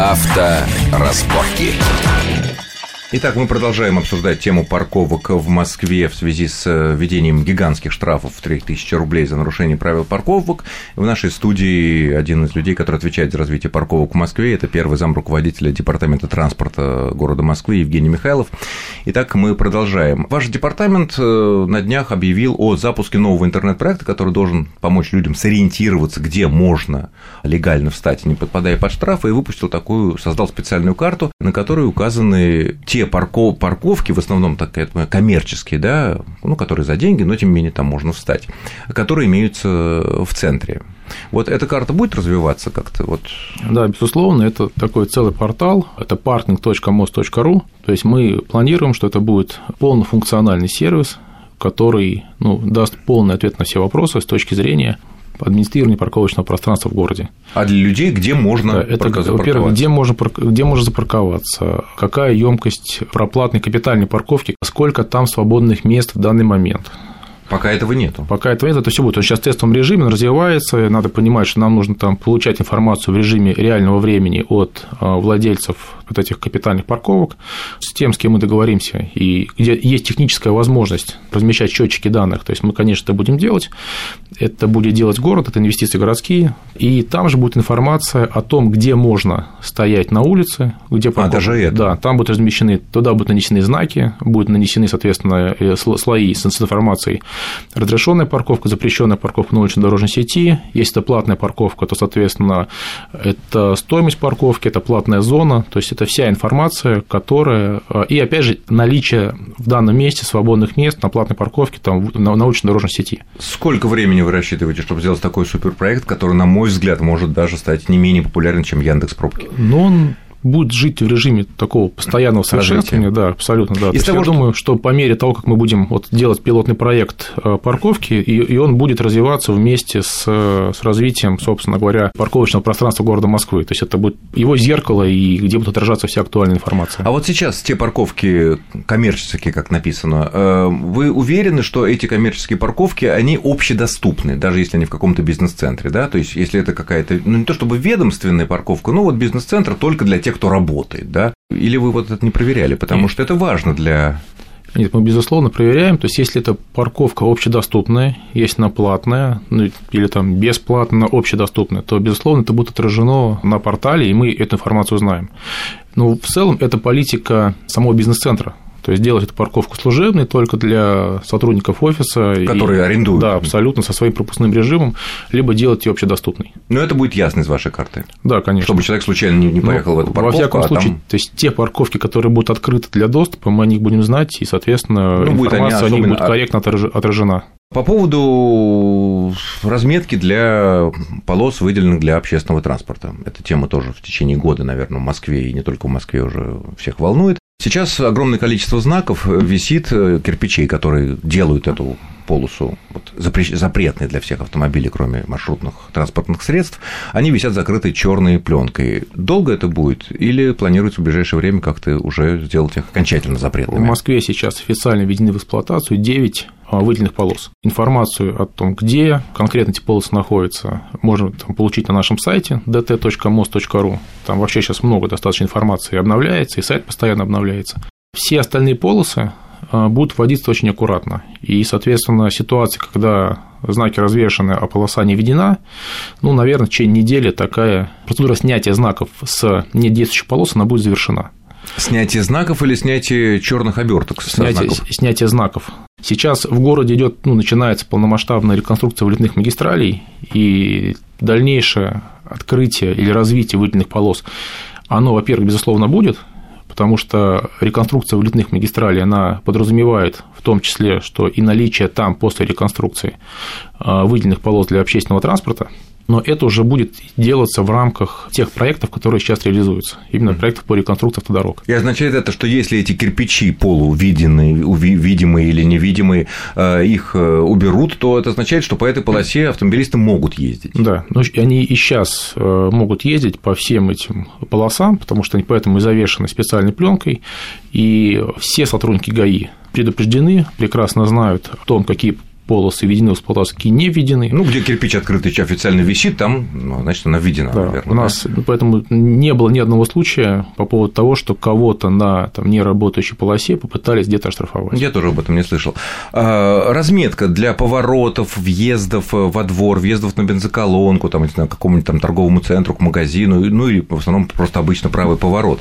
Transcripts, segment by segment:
Авторазборки. Итак, мы продолжаем обсуждать тему парковок в Москве в связи с э, введением гигантских штрафов в 3000 рублей за нарушение правил парковок. В нашей студии один из людей, который отвечает за развитие парковок в Москве, это первый зам руководителя Департамента транспорта города Москвы Евгений Михайлов. Итак, мы продолжаем. Ваш департамент э, на днях объявил о запуске нового интернет-проекта, который должен помочь людям сориентироваться, где можно легально встать, не подпадая под штрафы, и выпустил такую, создал специальную карту, на которой указаны те те парков, парковки, в основном так, коммерческие, да, ну, которые за деньги, но тем не менее там можно встать, которые имеются в центре. Вот эта карта будет развиваться как-то? Вот? Да, безусловно, это такой целый портал, это parking.mos.ru, то есть мы планируем, что это будет полнофункциональный сервис, который ну, даст полный ответ на все вопросы с точки зрения администрирования парковочного пространства в городе. А для людей где можно да, это, Во-первых, где можно, где можно запарковаться, какая емкость проплатной капитальной парковки, сколько там свободных мест в данный момент. Пока этого нету. Пока этого нет, это все будет. Он сейчас в тестовом режиме, он развивается. Надо понимать, что нам нужно там получать информацию в режиме реального времени от а, владельцев вот этих капитальных парковок, с тем, с кем мы договоримся, и где есть техническая возможность размещать счетчики данных. То есть мы, конечно, это будем делать. Это будет делать город, это инвестиции городские. И там же будет информация о том, где можно стоять на улице, где парковка. А, даже это? Да, там будут размещены, туда будут нанесены знаки, будут нанесены, соответственно, э, слои с информацией разрешенная парковка, запрещенная парковка на уличной дорожной сети. Если это платная парковка, то, соответственно, это стоимость парковки, это платная зона, то есть это вся информация, которая... И, опять же, наличие в данном месте свободных мест на платной парковке там, на, на уличной дорожной сети. Сколько времени вы рассчитываете, чтобы сделать такой суперпроект, который, на мой взгляд, может даже стать не менее популярным, чем Яндекс Пробки? Ну, он будет жить в режиме такого постоянного совершенствования, да, абсолютно, да. Из того, я что... думаю, что по мере того, как мы будем вот делать пилотный проект э, парковки, и, и он будет развиваться вместе с, с развитием, собственно говоря, парковочного пространства города Москвы. То есть это будет его зеркало, и где будет отражаться вся актуальная информация. А вот сейчас те парковки коммерческие, как написано, э, вы уверены, что эти коммерческие парковки, они общедоступны, даже если они в каком-то бизнес-центре, да? То есть, если это какая-то, ну, не то чтобы ведомственная парковка, ну, вот бизнес-центр только для тех, тех, кто работает, да? Или вы вот это не проверяли, потому что это важно для нет, мы, безусловно, проверяем. То есть, если это парковка общедоступная, если она платная, ну, или там бесплатно общедоступная, то, безусловно, это будет отражено на портале, и мы эту информацию знаем. Но в целом это политика самого бизнес-центра. То есть делать эту парковку служебной только для сотрудников офиса. Которые и, арендуют. Да, абсолютно, со своим пропускным режимом, либо делать ее общедоступной. Но это будет ясно из вашей карты. Да, конечно. Чтобы человек случайно не, не поехал ну, в эту парковку. Во всяком а случае, там... то есть те парковки, которые будут открыты для доступа, мы о них будем знать, и, соответственно, ну, информация о них будет корректно отражена. По поводу разметки для полос, выделенных для общественного транспорта. Эта тема тоже в течение года, наверное, в Москве и не только в Москве уже всех волнует. Сейчас огромное количество знаков висит, э, кирпичей, которые делают эту полосу вот, запретной для всех автомобилей, кроме маршрутных транспортных средств, они висят закрытой черной пленкой. Долго это будет или планируется в ближайшее время как-то уже сделать их окончательно запретными? В Москве сейчас официально введены в эксплуатацию 9 а, выделенных полос. Информацию о том, где конкретно эти полосы находятся, можно там, получить на нашем сайте dt.mos.ru. Там вообще сейчас много достаточно информации обновляется, и сайт постоянно обновляется. Все остальные полосы будут вводиться очень аккуратно. И, соответственно, ситуация, когда знаки развешаны, а полоса не введена, ну, наверное, в течение недели такая процедура снятия знаков с недействующих полос, она будет завершена. Снятие знаков или снятие черных оберток? Снятие, знаков? снятие знаков. Сейчас в городе идет, ну, начинается полномасштабная реконструкция вылетных магистралей, и дальнейшее открытие или развитие вылетных полос, оно, во-первых, безусловно, будет, потому что реконструкция вылетных магистралей, она подразумевает в том числе, что и наличие там после реконструкции а, выделенных полос для общественного транспорта, но это уже будет делаться в рамках тех проектов, которые сейчас реализуются, именно проектов по реконструкции автодорог. И означает это, что если эти кирпичи полувидимые, видимые или невидимые, э, их э, уберут, то это означает, что по этой полосе автомобилисты могут ездить. Да, но они и сейчас э, могут ездить по всем этим полосам, потому что они поэтому и завешены специальной пленкой, и все сотрудники ГАИ предупреждены, прекрасно знают о том, какие полосы введены эксплуатацию, какие не введены. Ну, где кирпич открытый официально висит, там, ну, значит, она введена, да, наверное. У нас да? поэтому не было ни одного случая по поводу того, что кого-то на там, неработающей полосе попытались где-то оштрафовать. Я тоже об этом не слышал. А, разметка для поворотов, въездов во двор, въездов на бензоколонку, там, не знаю, к какому-нибудь там торговому центру, к магазину, ну или в основном просто обычно правый поворот.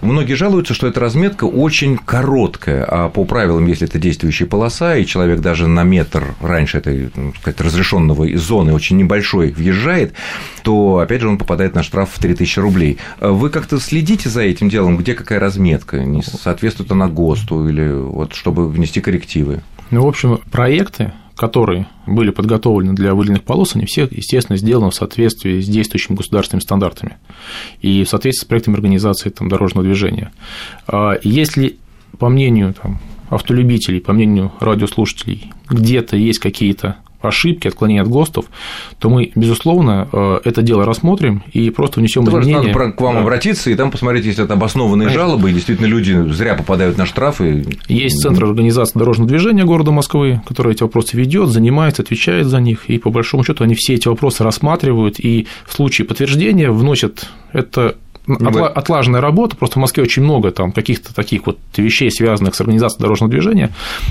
Многие жалуются, что эта разметка очень короткая, а по правилам, если это действующая полоса, и человек даже на метр раньше этой, ну, сказать, разрешенного зоны очень небольшой въезжает, то, опять же, он попадает на штраф в 3000 рублей. Вы как-то следите за этим делом, где какая разметка, не соответствует она ГОСТу или вот чтобы внести коррективы? Ну, в общем, проекты, которые были подготовлены для выделенных полос, они все, естественно, сделаны в соответствии с действующими государственными стандартами и в соответствии с проектами организации там, дорожного движения. А если, по мнению там, автолюбителей, по мнению радиослушателей, где-то есть какие-то ошибки, отклонения от ГОСТов, то мы, безусловно, э, это дело рассмотрим и просто внесем да, изменения. Надо к вам да. обратиться и там посмотреть, если это обоснованные Конечно. жалобы, и действительно люди зря попадают на штрафы. Есть Центр организации дорожного движения города Москвы, который эти вопросы ведет, занимается, отвечает за них, и по большому счету они все эти вопросы рассматривают, и в случае подтверждения вносят это Отла- отлаженная работа, просто в Москве очень много там каких-то таких вот вещей, связанных с организацией дорожного движения.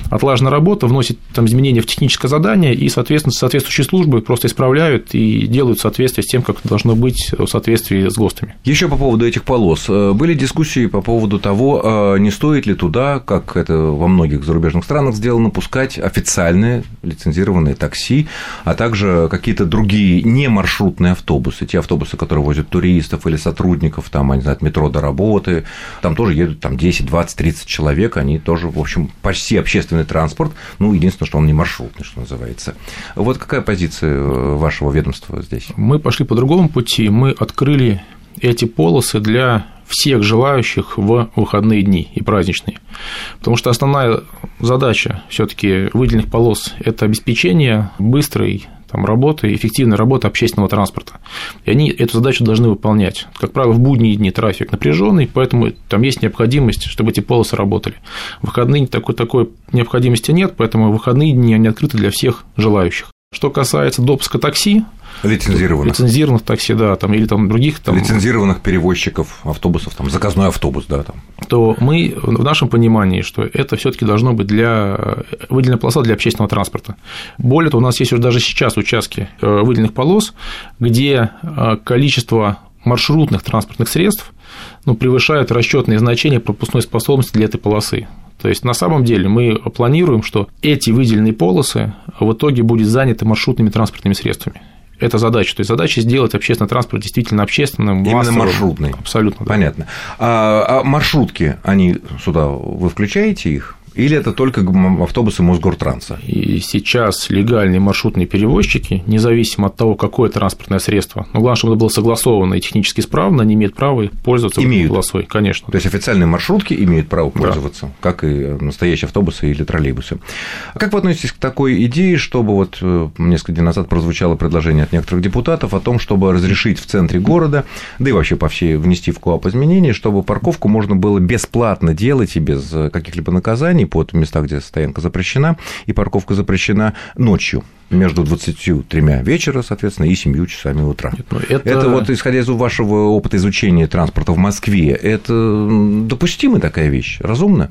Отлаженная работа вносит там изменения в техническое задание, и, соответственно, соответствующие службы просто исправляют и делают соответствие с тем, как должно быть в соответствии с ГОСТами. Еще по поводу этих полос. Э, были дискуссии по поводу того, э, не стоит ли туда, как это во многих зарубежных странах сделано, пускать официальные лицензированные такси, а также какие-то другие не маршрутные автобусы, те автобусы, которые возят туристов или сотрудников там, они знают, метро до работы, там тоже едут там 10, 20, 30 человек, они тоже, в общем, почти общественный транспорт, ну, единственное, что он не маршрутный, что называется. Вот какая позиция э, вашего ведомства здесь? Мы пошли по другому пути, мы открыли эти полосы для всех желающих в выходные дни и праздничные. Потому что основная задача все-таки выделенных полос – это обеспечение быстрой там, работы, эффективной работы общественного транспорта. И они эту задачу должны выполнять. Как правило, в будние дни трафик напряженный, поэтому там есть необходимость, чтобы эти полосы работали. В выходные такой, такой необходимости нет, поэтому выходные дни они открыты для всех желающих. Что касается допуска такси, Лицензированных. Лицензированных такси, да, там, или там других там. Лицензированных перевозчиков автобусов, там, заказной автобус, да, там. То мы в нашем понимании, что это все таки должно быть для выделенная полоса для общественного транспорта. Более того, у нас есть уже даже сейчас участки э, выделенных полос, где э, количество маршрутных транспортных средств ну, превышает расчетные значения пропускной способности для этой полосы. То есть на самом деле мы планируем, что эти выделенные полосы в итоге будут заняты маршрутными транспортными средствами. Это задача. То есть задача сделать общественный транспорт действительно общественным, Именно массовым. маршрутный. Абсолютно. Да. Понятно. А, а маршрутки, они сюда, вы включаете их? Или это только автобусы Мосгортранса? И сейчас легальные маршрутные перевозчики, независимо от того, какое транспортное средство, но главное, чтобы это было согласовано и технически исправно, они имеют право пользоваться имеют. полосой, конечно. То есть официальные маршрутки имеют право пользоваться, да. как и настоящие автобусы или троллейбусы. А как вы относитесь к такой идее, чтобы вот э, несколько дней назад прозвучало предложение от некоторых депутатов о том, чтобы разрешить в центре города, да и вообще по всей внести в КОАП изменения, чтобы парковку можно было бесплатно делать и без э, каких-либо наказаний под места, где стоянка запрещена, и парковка запрещена ночью между 23 вечера, соответственно, и 7 часами утра. Нет, ну это... это вот, исходя из вашего опыта изучения транспорта в Москве, это допустимая такая вещь, разумно?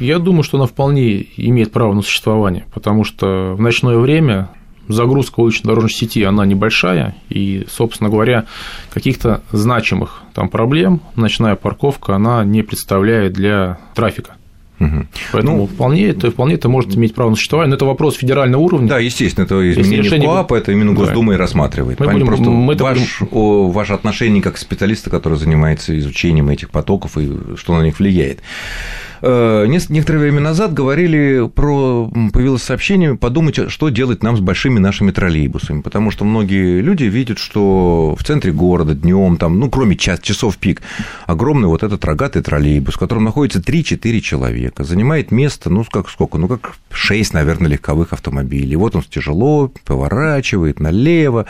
Я думаю, что она вполне имеет право на существование, потому что в ночное время загрузка уличной дорожной сети, она небольшая, и, собственно говоря, каких-то значимых там проблем ночная парковка, она не представляет для трафика. Угу. Поэтому ну, вполне, это, вполне это может иметь право на существование, но это вопрос федерального уровня. Да, естественно, это изменение решение... КОАП, это именно Госдума да. и рассматривает. Мы будем, Просто мы ваш, будем... о, ваше отношение как специалиста, который занимается изучением этих потоков и что на них влияет. Э, некоторое время назад говорили про, появилось сообщение, подумать, что делать нам с большими нашими троллейбусами, потому что многие люди видят, что в центре города днем, там, ну, кроме час, часов пик, огромный вот этот рогатый троллейбус, в котором находится 3-4 человека, занимает место, ну, как сколько, ну, как 6, наверное, легковых автомобилей. Вот он тяжело поворачивает налево,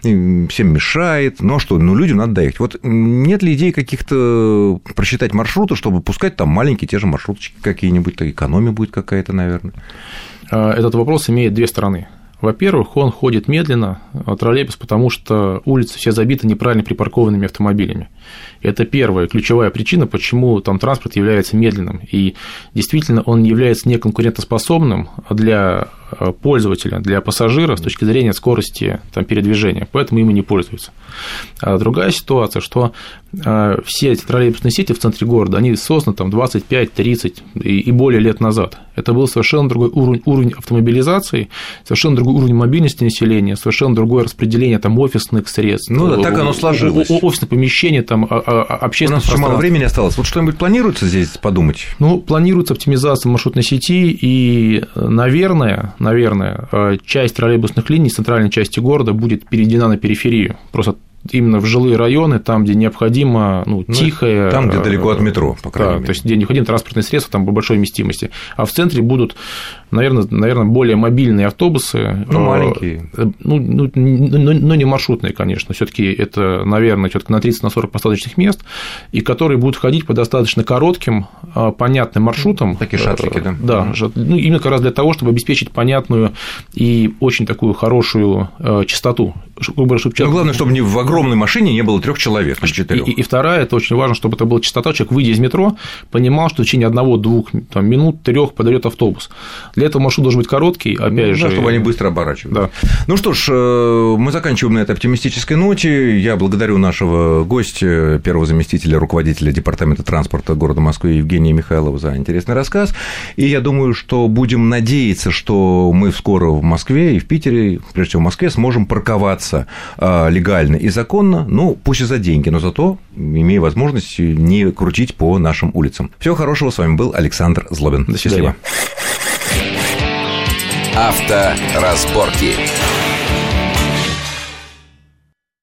всем мешает, но что, ну, людям надо доехать. Вот нет ли идей каких-то просчитать маршруты, чтобы пускать там маленькие те же маршруточки какие-нибудь, то экономия будет какая-то, наверное. этот вопрос имеет две стороны. Во-первых, он ходит медленно, троллейбус, потому что улицы все забиты неправильно припаркованными автомобилями. Это первая ключевая причина, почему там транспорт является медленным. И действительно он является неконкурентоспособным для пользователя, для пассажира с точки зрения скорости там, передвижения, поэтому им и не пользуются. А другая ситуация, что э, все эти троллейбусные сети в центре города, они созданы там 25, 30 и более лет назад. Это был совершенно другой уровень, уровень автомобилизации, совершенно другой уровень мобильности населения, совершенно другое распределение там офисных средств. Ну да, так оно сложилось. Офисное помещение, там общественное У нас мало времени осталось. Вот что-нибудь планируется здесь подумать? Ну, планируется оптимизация маршрутной сети, и, наверное, наверное, э, часть троллейбусных линий центральной части города будет переведена на периферию. Просто именно в жилые районы, там, где необходимо ну, ну, тихое. Там, где далеко от метро, по крайней да, мере. То есть, где необходимо транспортные средства, там по большой вместимости. А в центре будут, наверное, наверное более мобильные автобусы. Ну, маленькие. Э, ну, ну, но, но не маршрутные, конечно. все таки это, наверное, все таки на 30-40 посадочных мест, и которые будут ходить по достаточно коротким, понятным маршрутам. Такие шатлики, да? Да, ну, именно как раз для того, чтобы обеспечить понятную и очень такую хорошую э, частоту. Ну, главное, чтобы не в огромной машине не было трех человек, не четырех. И, и, и вторая, это очень важно, чтобы это была частота, человек, выйдя из метро, понимал, что в течение одного-двух минут, трех подойдет автобус. Для этого маршрут должен быть короткий, опять ну, же. Да, чтобы они быстро оборачивались. Да. Ну что ж, э, мы заканчиваем на этой оптимистической ноте. Я благодарю нашего гостя, первого заместителя руководителя Департамента транспорта города Москвы Евгения Михайлова за интересный рассказ. И я думаю, что будем надеяться, что мы скоро в Москве и в Питере, прежде всего в Москве, сможем парковаться э, легально и законно, ну, пусть и за деньги, но зато имея возможность не крутить по нашим улицам. Всего хорошего, с вами был Александр Злобин. До свидания. Счастливо. Авторазборки.